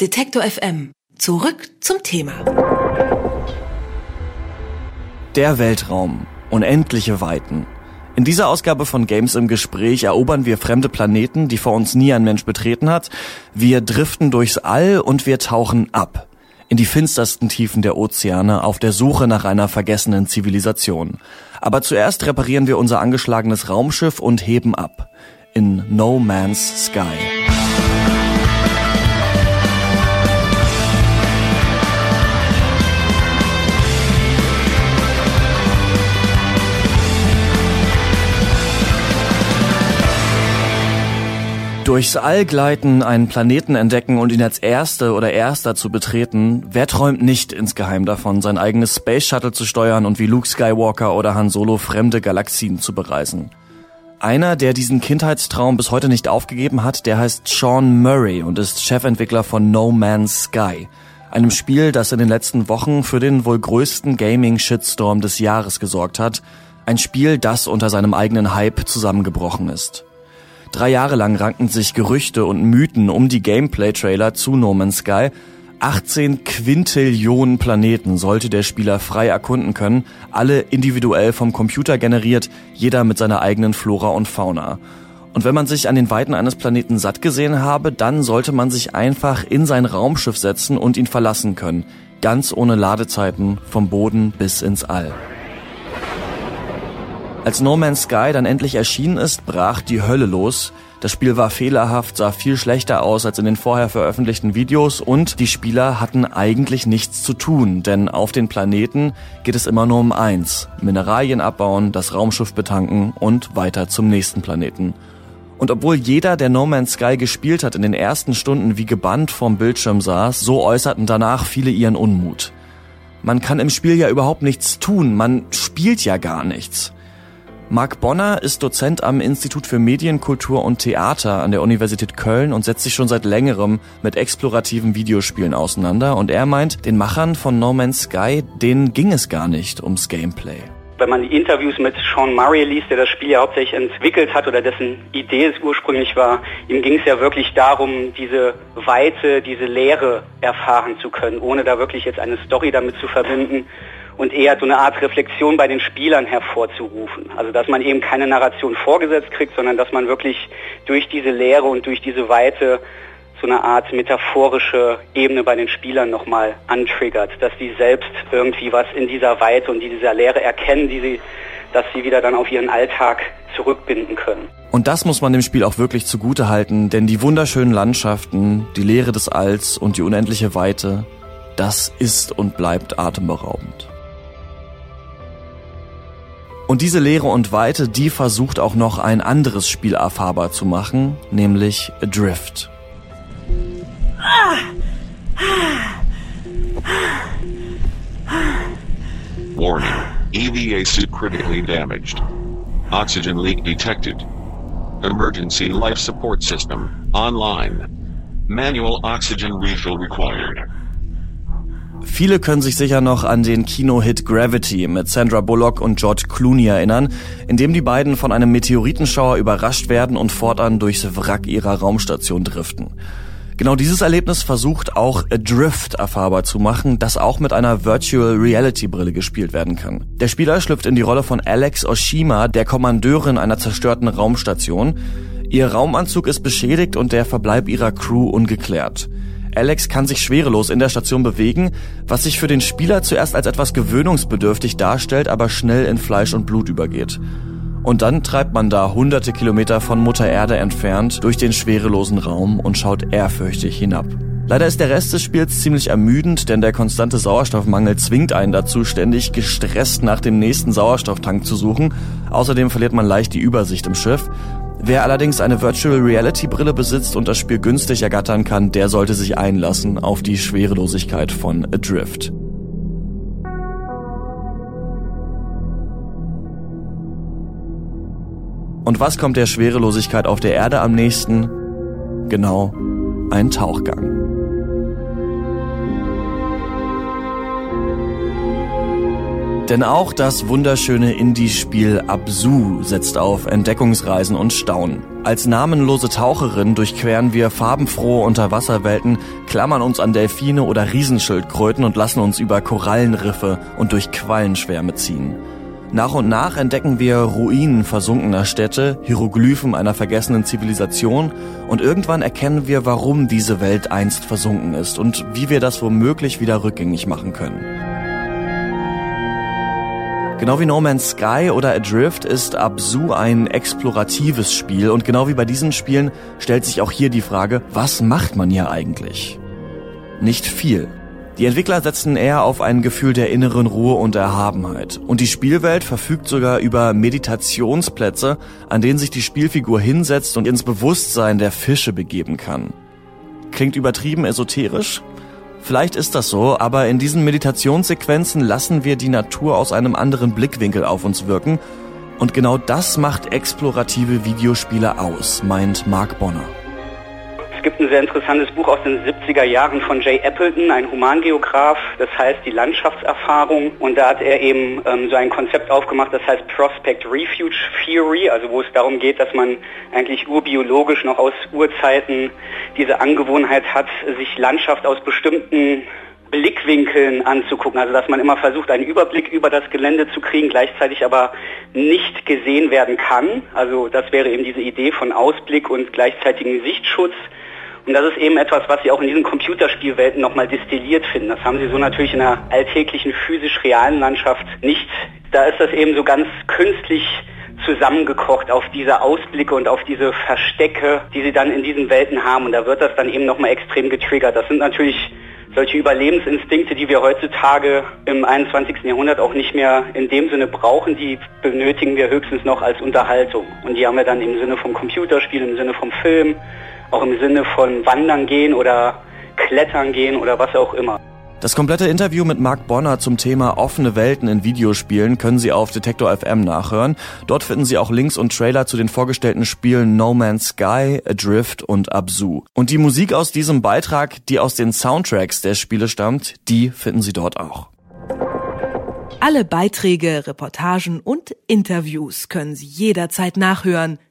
Detektor FM. Zurück zum Thema. Der Weltraum. Unendliche Weiten. In dieser Ausgabe von Games im Gespräch erobern wir fremde Planeten, die vor uns nie ein Mensch betreten hat. Wir driften durchs All und wir tauchen ab. In die finstersten Tiefen der Ozeane auf der Suche nach einer vergessenen Zivilisation. Aber zuerst reparieren wir unser angeschlagenes Raumschiff und heben ab. In No Man's Sky. Durchs All gleiten, einen Planeten entdecken und ihn als Erste oder Erster zu betreten, wer träumt nicht insgeheim davon, sein eigenes Space Shuttle zu steuern und wie Luke Skywalker oder Han Solo fremde Galaxien zu bereisen? Einer, der diesen Kindheitstraum bis heute nicht aufgegeben hat, der heißt Sean Murray und ist Chefentwickler von No Man's Sky, einem Spiel, das in den letzten Wochen für den wohl größten Gaming-Shitstorm des Jahres gesorgt hat, ein Spiel, das unter seinem eigenen Hype zusammengebrochen ist. Drei Jahre lang ranken sich Gerüchte und Mythen um die Gameplay-Trailer zu No Man's Sky. 18 Quintillionen Planeten sollte der Spieler frei erkunden können, alle individuell vom Computer generiert, jeder mit seiner eigenen Flora und Fauna. Und wenn man sich an den Weiten eines Planeten satt gesehen habe, dann sollte man sich einfach in sein Raumschiff setzen und ihn verlassen können, ganz ohne Ladezeiten vom Boden bis ins All. Als No Man's Sky dann endlich erschienen ist, brach die Hölle los. Das Spiel war fehlerhaft, sah viel schlechter aus als in den vorher veröffentlichten Videos und die Spieler hatten eigentlich nichts zu tun, denn auf den Planeten geht es immer nur um eins. Mineralien abbauen, das Raumschiff betanken und weiter zum nächsten Planeten. Und obwohl jeder, der No Man's Sky gespielt hat, in den ersten Stunden wie gebannt vorm Bildschirm saß, so äußerten danach viele ihren Unmut. Man kann im Spiel ja überhaupt nichts tun, man spielt ja gar nichts. Marc Bonner ist Dozent am Institut für Medien, Kultur und Theater an der Universität Köln und setzt sich schon seit längerem mit explorativen Videospielen auseinander. Und er meint, den Machern von No Man's Sky, denen ging es gar nicht ums Gameplay. Wenn man die Interviews mit Sean Murray liest, der das Spiel ja hauptsächlich entwickelt hat oder dessen Idee es ursprünglich war, ihm ging es ja wirklich darum, diese Weite, diese Leere erfahren zu können, ohne da wirklich jetzt eine Story damit zu verbinden und eher so eine Art Reflexion bei den Spielern hervorzurufen. Also dass man eben keine Narration vorgesetzt kriegt, sondern dass man wirklich durch diese Lehre und durch diese Weite so eine Art metaphorische Ebene bei den Spielern nochmal antriggert, dass sie selbst irgendwie was in dieser Weite und dieser Lehre erkennen, die sie, dass sie wieder dann auf ihren Alltag zurückbinden können. Und das muss man dem Spiel auch wirklich zugute halten, denn die wunderschönen Landschaften, die Leere des Alls und die unendliche Weite, das ist und bleibt atemberaubend. Und diese Leere und Weite, die versucht auch noch ein anderes Spiel erfahrbar zu machen, nämlich Adrift. Warning. EVA suit critically damaged. Oxygen leak detected. Emergency life support system online. Manual oxygen refill required. Viele können sich sicher noch an den Kino-Hit Gravity mit Sandra Bullock und George Clooney erinnern, in dem die beiden von einem Meteoritenschauer überrascht werden und fortan durchs Wrack ihrer Raumstation driften. Genau dieses Erlebnis versucht auch Adrift erfahrbar zu machen, das auch mit einer Virtual Reality Brille gespielt werden kann. Der Spieler schlüpft in die Rolle von Alex Oshima, der Kommandeurin einer zerstörten Raumstation. Ihr Raumanzug ist beschädigt und der Verbleib ihrer Crew ungeklärt. Alex kann sich schwerelos in der Station bewegen, was sich für den Spieler zuerst als etwas gewöhnungsbedürftig darstellt, aber schnell in Fleisch und Blut übergeht. Und dann treibt man da hunderte Kilometer von Mutter Erde entfernt durch den schwerelosen Raum und schaut ehrfürchtig hinab. Leider ist der Rest des Spiels ziemlich ermüdend, denn der konstante Sauerstoffmangel zwingt einen dazu, ständig gestresst nach dem nächsten Sauerstofftank zu suchen. Außerdem verliert man leicht die Übersicht im Schiff. Wer allerdings eine Virtual Reality Brille besitzt und das Spiel günstig ergattern kann, der sollte sich einlassen auf die Schwerelosigkeit von Adrift. Und was kommt der Schwerelosigkeit auf der Erde am nächsten? Genau, ein Tauchgang. Denn auch das wunderschöne Indie-Spiel Absu setzt auf Entdeckungsreisen und Staunen. Als namenlose Taucherin durchqueren wir farbenfrohe Unterwasserwelten, klammern uns an Delfine oder Riesenschildkröten und lassen uns über Korallenriffe und durch Quallenschwärme ziehen. Nach und nach entdecken wir Ruinen versunkener Städte, Hieroglyphen einer vergessenen Zivilisation und irgendwann erkennen wir, warum diese Welt einst versunken ist und wie wir das womöglich wieder rückgängig machen können. Genau wie No Man's Sky oder Adrift ist Absu ein exploratives Spiel und genau wie bei diesen Spielen stellt sich auch hier die Frage, was macht man hier eigentlich? Nicht viel. Die Entwickler setzen eher auf ein Gefühl der inneren Ruhe und Erhabenheit. Und die Spielwelt verfügt sogar über Meditationsplätze, an denen sich die Spielfigur hinsetzt und ins Bewusstsein der Fische begeben kann. Klingt übertrieben esoterisch? Vielleicht ist das so, aber in diesen Meditationssequenzen lassen wir die Natur aus einem anderen Blickwinkel auf uns wirken. Und genau das macht explorative Videospiele aus, meint Mark Bonner. Es gibt ein sehr interessantes Buch aus den 70er Jahren von Jay Appleton, ein Humangeograf, das heißt die Landschaftserfahrung. Und da hat er eben ähm, so ein Konzept aufgemacht, das heißt Prospect Refuge Theory, also wo es darum geht, dass man eigentlich urbiologisch noch aus Urzeiten diese Angewohnheit hat, sich Landschaft aus bestimmten Blickwinkeln anzugucken. Also dass man immer versucht, einen Überblick über das Gelände zu kriegen, gleichzeitig aber nicht gesehen werden kann. Also das wäre eben diese Idee von Ausblick und gleichzeitigem Sichtschutz. Und das ist eben etwas, was Sie auch in diesen Computerspielwelten nochmal destilliert finden. Das haben Sie so natürlich in der alltäglichen physisch-realen Landschaft nicht. Da ist das eben so ganz künstlich zusammengekocht auf diese Ausblicke und auf diese Verstecke, die Sie dann in diesen Welten haben. Und da wird das dann eben nochmal extrem getriggert. Das sind natürlich solche Überlebensinstinkte, die wir heutzutage im 21. Jahrhundert auch nicht mehr in dem Sinne brauchen, die benötigen wir höchstens noch als Unterhaltung. Und die haben wir dann im Sinne vom Computerspiel, im Sinne vom Film, auch im Sinne von Wandern gehen oder Klettern gehen oder was auch immer. Das komplette Interview mit Mark Bonner zum Thema offene Welten in Videospielen können Sie auf Detektor FM nachhören. Dort finden Sie auch Links und Trailer zu den vorgestellten Spielen No Man's Sky, Adrift und Absu. Und die Musik aus diesem Beitrag, die aus den Soundtracks der Spiele stammt, die finden Sie dort auch. Alle Beiträge, Reportagen und Interviews können Sie jederzeit nachhören